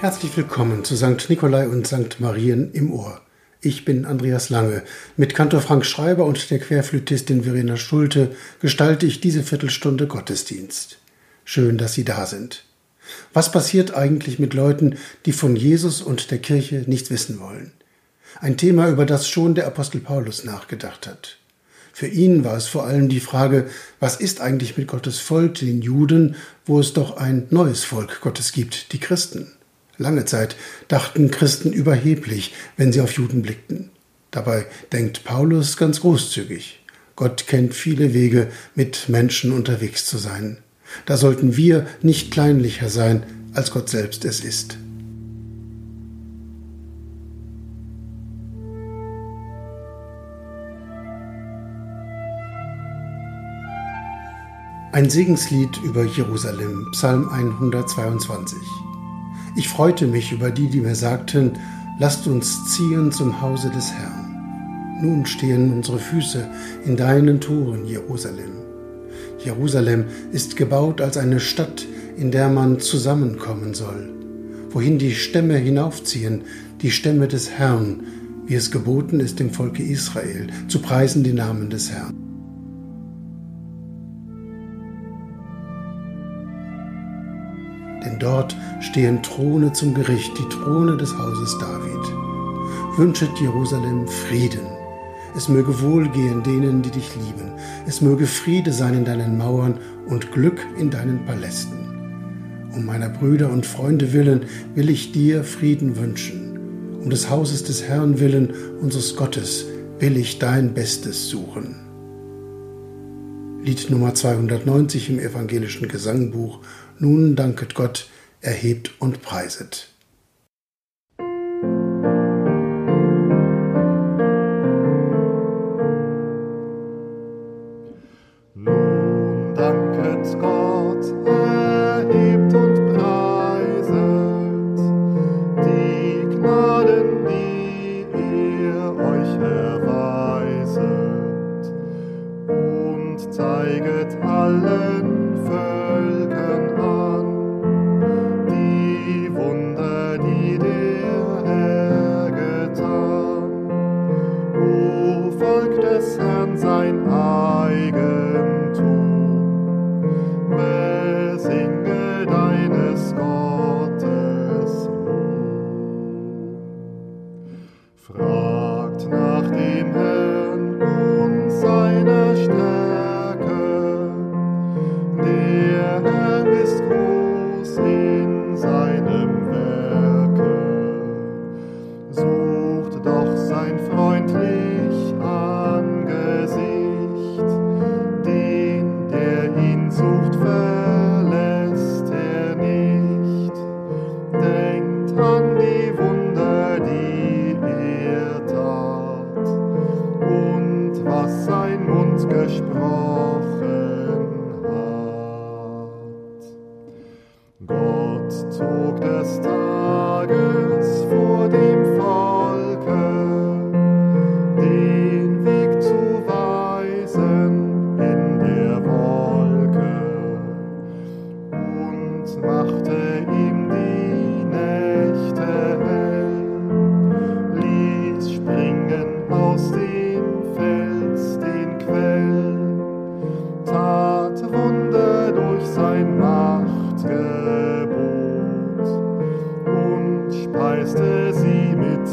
Herzlich willkommen zu St. Nikolai und St. Marien im Ohr. Ich bin Andreas Lange. Mit Kantor Frank Schreiber und der Querflötistin Verena Schulte gestalte ich diese Viertelstunde Gottesdienst. Schön, dass Sie da sind. Was passiert eigentlich mit Leuten, die von Jesus und der Kirche nichts wissen wollen? Ein Thema, über das schon der Apostel Paulus nachgedacht hat. Für ihn war es vor allem die Frage, was ist eigentlich mit Gottes Volk, den Juden, wo es doch ein neues Volk Gottes gibt, die Christen. Lange Zeit dachten Christen überheblich, wenn sie auf Juden blickten. Dabei denkt Paulus ganz großzügig. Gott kennt viele Wege, mit Menschen unterwegs zu sein. Da sollten wir nicht kleinlicher sein, als Gott selbst es ist. Ein Segenslied über Jerusalem, Psalm 122. Ich freute mich über die, die mir sagten, lasst uns ziehen zum Hause des Herrn. Nun stehen unsere Füße in deinen Toren, Jerusalem. Jerusalem ist gebaut als eine Stadt, in der man zusammenkommen soll, wohin die Stämme hinaufziehen, die Stämme des Herrn, wie es geboten ist dem Volke Israel, zu preisen die Namen des Herrn. Denn dort stehen Throne zum Gericht, die Throne des Hauses David. Wünschet Jerusalem Frieden. Es möge wohlgehen denen, die dich lieben. Es möge Friede sein in deinen Mauern und Glück in deinen Palästen. Um meiner Brüder und Freunde willen will ich dir Frieden wünschen. Um des Hauses des Herrn willen, unseres Gottes, will ich dein Bestes suchen. Lied Nummer 290 im evangelischen Gesangbuch nun danket Gott, erhebt und preiset. zog das Tal.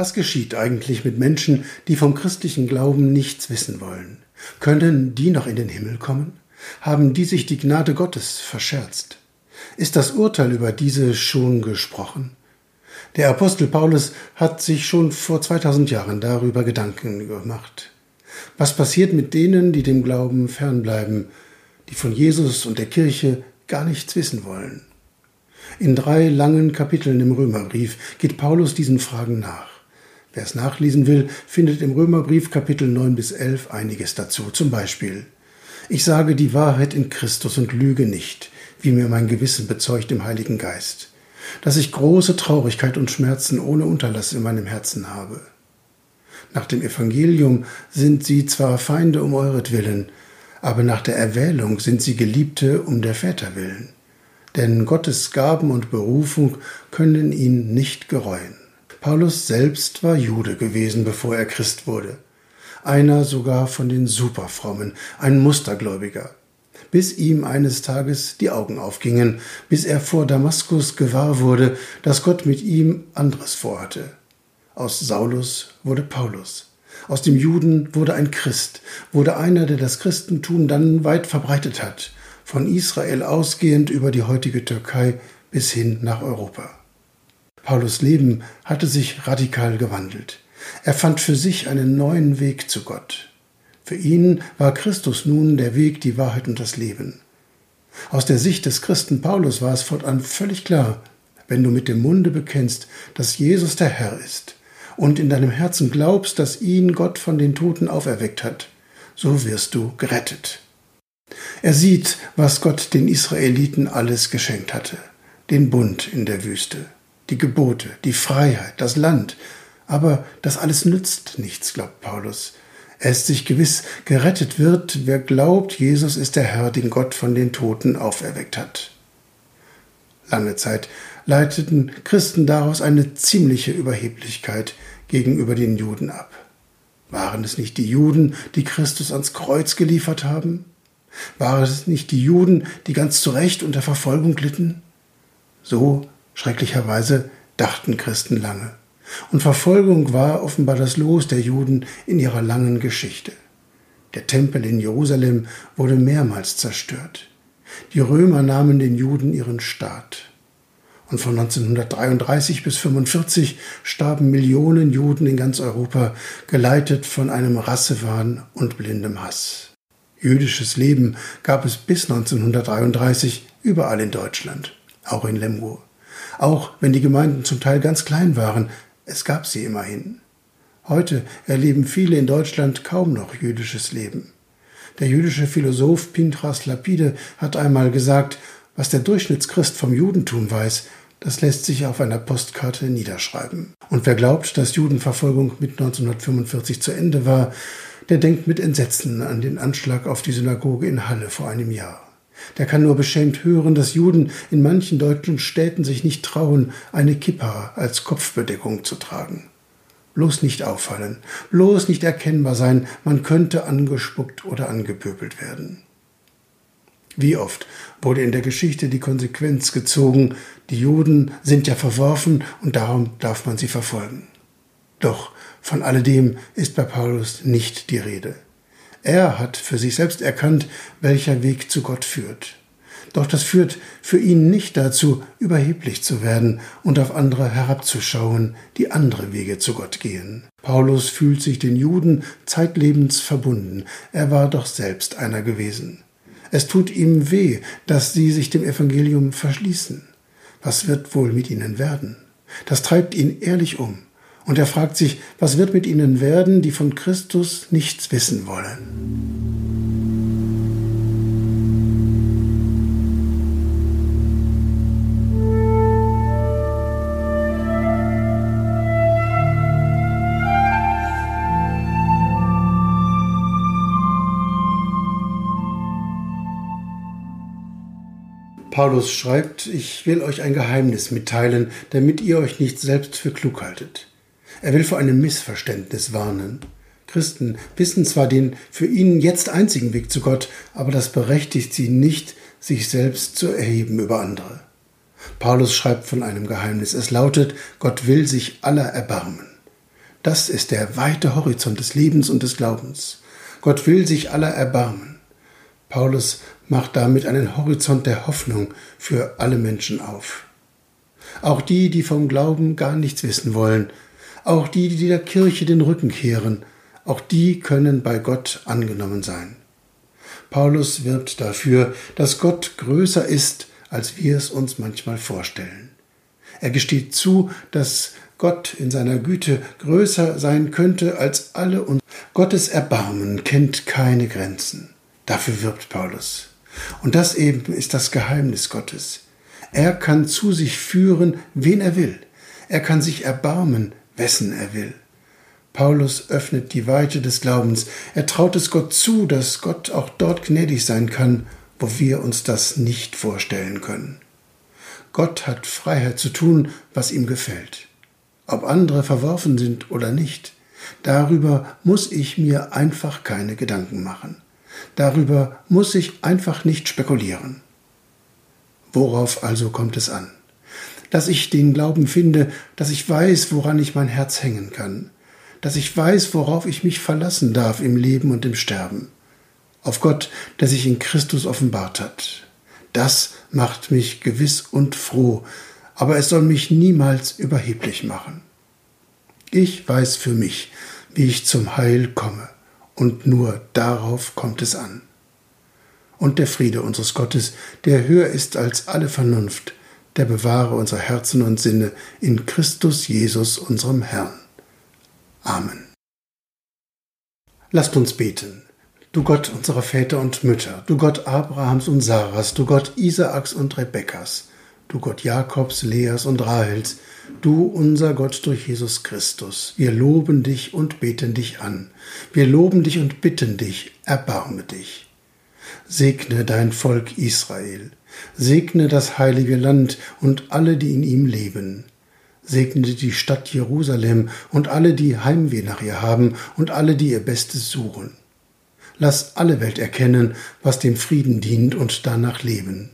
Was geschieht eigentlich mit Menschen, die vom christlichen Glauben nichts wissen wollen? Können die noch in den Himmel kommen? Haben die sich die Gnade Gottes verscherzt? Ist das Urteil über diese schon gesprochen? Der Apostel Paulus hat sich schon vor 2000 Jahren darüber Gedanken gemacht. Was passiert mit denen, die dem Glauben fernbleiben, die von Jesus und der Kirche gar nichts wissen wollen? In drei langen Kapiteln im Römerbrief geht Paulus diesen Fragen nach. Wer es nachlesen will, findet im Römerbrief Kapitel 9 bis 11 einiges dazu. Zum Beispiel, ich sage die Wahrheit in Christus und lüge nicht, wie mir mein Gewissen bezeugt im Heiligen Geist, dass ich große Traurigkeit und Schmerzen ohne Unterlass in meinem Herzen habe. Nach dem Evangelium sind sie zwar Feinde um euretwillen, aber nach der Erwählung sind sie Geliebte um der Väter willen. Denn Gottes Gaben und Berufung können ihn nicht gereuen. Paulus selbst war Jude gewesen, bevor er Christ wurde. Einer sogar von den Superfrommen, ein Mustergläubiger. Bis ihm eines Tages die Augen aufgingen, bis er vor Damaskus gewahr wurde, dass Gott mit ihm anderes vorhatte. Aus Saulus wurde Paulus. Aus dem Juden wurde ein Christ, wurde einer, der das Christentum dann weit verbreitet hat, von Israel ausgehend über die heutige Türkei bis hin nach Europa. Paulus Leben hatte sich radikal gewandelt. Er fand für sich einen neuen Weg zu Gott. Für ihn war Christus nun der Weg, die Wahrheit und das Leben. Aus der Sicht des Christen Paulus war es fortan völlig klar, wenn du mit dem Munde bekennst, dass Jesus der Herr ist und in deinem Herzen glaubst, dass ihn Gott von den Toten auferweckt hat, so wirst du gerettet. Er sieht, was Gott den Israeliten alles geschenkt hatte, den Bund in der Wüste, die Gebote, die Freiheit, das Land. Aber das alles nützt nichts, glaubt Paulus. Er ist sich gewiss, gerettet wird, wer glaubt, Jesus ist der Herr, den Gott von den Toten auferweckt hat. Lange Zeit leiteten Christen daraus eine ziemliche Überheblichkeit gegenüber den Juden ab. Waren es nicht die Juden, die Christus ans Kreuz geliefert haben? Waren es nicht die Juden, die ganz zu Recht unter Verfolgung litten? So Schrecklicherweise dachten Christen lange. Und Verfolgung war offenbar das Los der Juden in ihrer langen Geschichte. Der Tempel in Jerusalem wurde mehrmals zerstört. Die Römer nahmen den Juden ihren Staat. Und von 1933 bis 1945 starben Millionen Juden in ganz Europa, geleitet von einem Rassewahn und blindem Hass. Jüdisches Leben gab es bis 1933 überall in Deutschland, auch in Lemgo. Auch wenn die Gemeinden zum Teil ganz klein waren, es gab sie immerhin. Heute erleben viele in Deutschland kaum noch jüdisches Leben. Der jüdische Philosoph Pintras Lapide hat einmal gesagt, was der Durchschnittschrist vom Judentum weiß, das lässt sich auf einer Postkarte niederschreiben. Und wer glaubt, dass Judenverfolgung mit 1945 zu Ende war, der denkt mit Entsetzen an den Anschlag auf die Synagoge in Halle vor einem Jahr. Der kann nur beschämt hören, dass Juden in manchen deutschen Städten sich nicht trauen, eine Kippa als Kopfbedeckung zu tragen. Bloß nicht auffallen, bloß nicht erkennbar sein, man könnte angespuckt oder angepöbelt werden. Wie oft wurde in der Geschichte die Konsequenz gezogen, die Juden sind ja verworfen und darum darf man sie verfolgen. Doch von alledem ist bei Paulus nicht die Rede. Er hat für sich selbst erkannt, welcher Weg zu Gott führt. Doch das führt für ihn nicht dazu, überheblich zu werden und auf andere herabzuschauen, die andere Wege zu Gott gehen. Paulus fühlt sich den Juden zeitlebens verbunden. Er war doch selbst einer gewesen. Es tut ihm weh, dass sie sich dem Evangelium verschließen. Was wird wohl mit ihnen werden? Das treibt ihn ehrlich um. Und er fragt sich, was wird mit ihnen werden, die von Christus nichts wissen wollen? Paulus schreibt, ich will euch ein Geheimnis mitteilen, damit ihr euch nicht selbst für klug haltet. Er will vor einem Missverständnis warnen. Christen wissen zwar den für ihn jetzt einzigen Weg zu Gott, aber das berechtigt sie nicht, sich selbst zu erheben über andere. Paulus schreibt von einem Geheimnis. Es lautet, Gott will sich aller erbarmen. Das ist der weite Horizont des Lebens und des Glaubens. Gott will sich aller erbarmen. Paulus macht damit einen Horizont der Hoffnung für alle Menschen auf. Auch die, die vom Glauben gar nichts wissen wollen, auch die, die der Kirche den Rücken kehren, auch die können bei Gott angenommen sein. Paulus wirbt dafür, dass Gott größer ist, als wir es uns manchmal vorstellen. Er gesteht zu, dass Gott in seiner Güte größer sein könnte als alle und Gottes Erbarmen kennt keine Grenzen. Dafür wirbt Paulus. Und das eben ist das Geheimnis Gottes. Er kann zu sich führen, wen er will. Er kann sich erbarmen, wessen er will. Paulus öffnet die Weite des Glaubens. Er traut es Gott zu, dass Gott auch dort gnädig sein kann, wo wir uns das nicht vorstellen können. Gott hat Freiheit zu tun, was ihm gefällt. Ob andere verworfen sind oder nicht, darüber muss ich mir einfach keine Gedanken machen. Darüber muss ich einfach nicht spekulieren. Worauf also kommt es an? Dass ich den Glauben finde, dass ich weiß, woran ich mein Herz hängen kann, dass ich weiß, worauf ich mich verlassen darf im Leben und im Sterben. Auf Gott, der sich in Christus offenbart hat. Das macht mich gewiss und froh, aber es soll mich niemals überheblich machen. Ich weiß für mich, wie ich zum Heil komme, und nur darauf kommt es an. Und der Friede unseres Gottes, der höher ist als alle Vernunft, der bewahre unsere Herzen und Sinne in Christus Jesus, unserem Herrn. Amen. Lasst uns beten. Du Gott unserer Väter und Mütter, du Gott Abrahams und Saras, du Gott Isaaks und Rebekkas, du Gott Jakobs, Leas und Rahels, du unser Gott durch Jesus Christus, wir loben dich und beten dich an. Wir loben dich und bitten dich, erbarme dich. Segne dein Volk Israel, segne das heilige Land und alle, die in ihm leben segne die Stadt Jerusalem und alle, die Heimweh nach ihr haben und alle, die ihr Bestes suchen. Lass alle Welt erkennen, was dem Frieden dient und danach leben.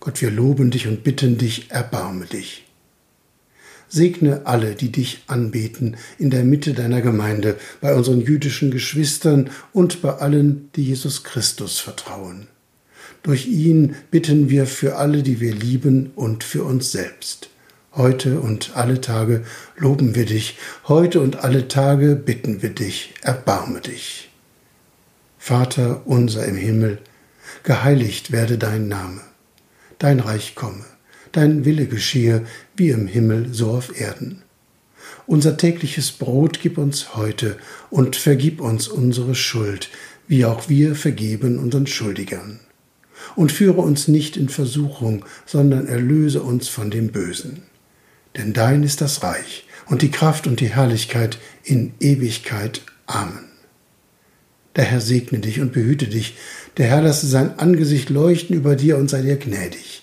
Gott, wir loben dich und bitten dich, erbarme dich. Segne alle, die dich anbeten, in der Mitte deiner Gemeinde, bei unseren jüdischen Geschwistern und bei allen, die Jesus Christus vertrauen. Durch ihn bitten wir für alle, die wir lieben und für uns selbst. Heute und alle Tage loben wir dich, heute und alle Tage bitten wir dich, erbarme dich. Vater unser im Himmel, geheiligt werde dein Name, dein Reich komme, dein Wille geschehe, wie im Himmel so auf Erden. Unser tägliches Brot gib uns heute und vergib uns unsere Schuld, wie auch wir vergeben unseren Schuldigern. Und führe uns nicht in Versuchung, sondern erlöse uns von dem Bösen denn dein ist das Reich und die Kraft und die Herrlichkeit in Ewigkeit. Amen. Der Herr segne dich und behüte dich, der Herr lasse sein Angesicht leuchten über dir und sei dir gnädig.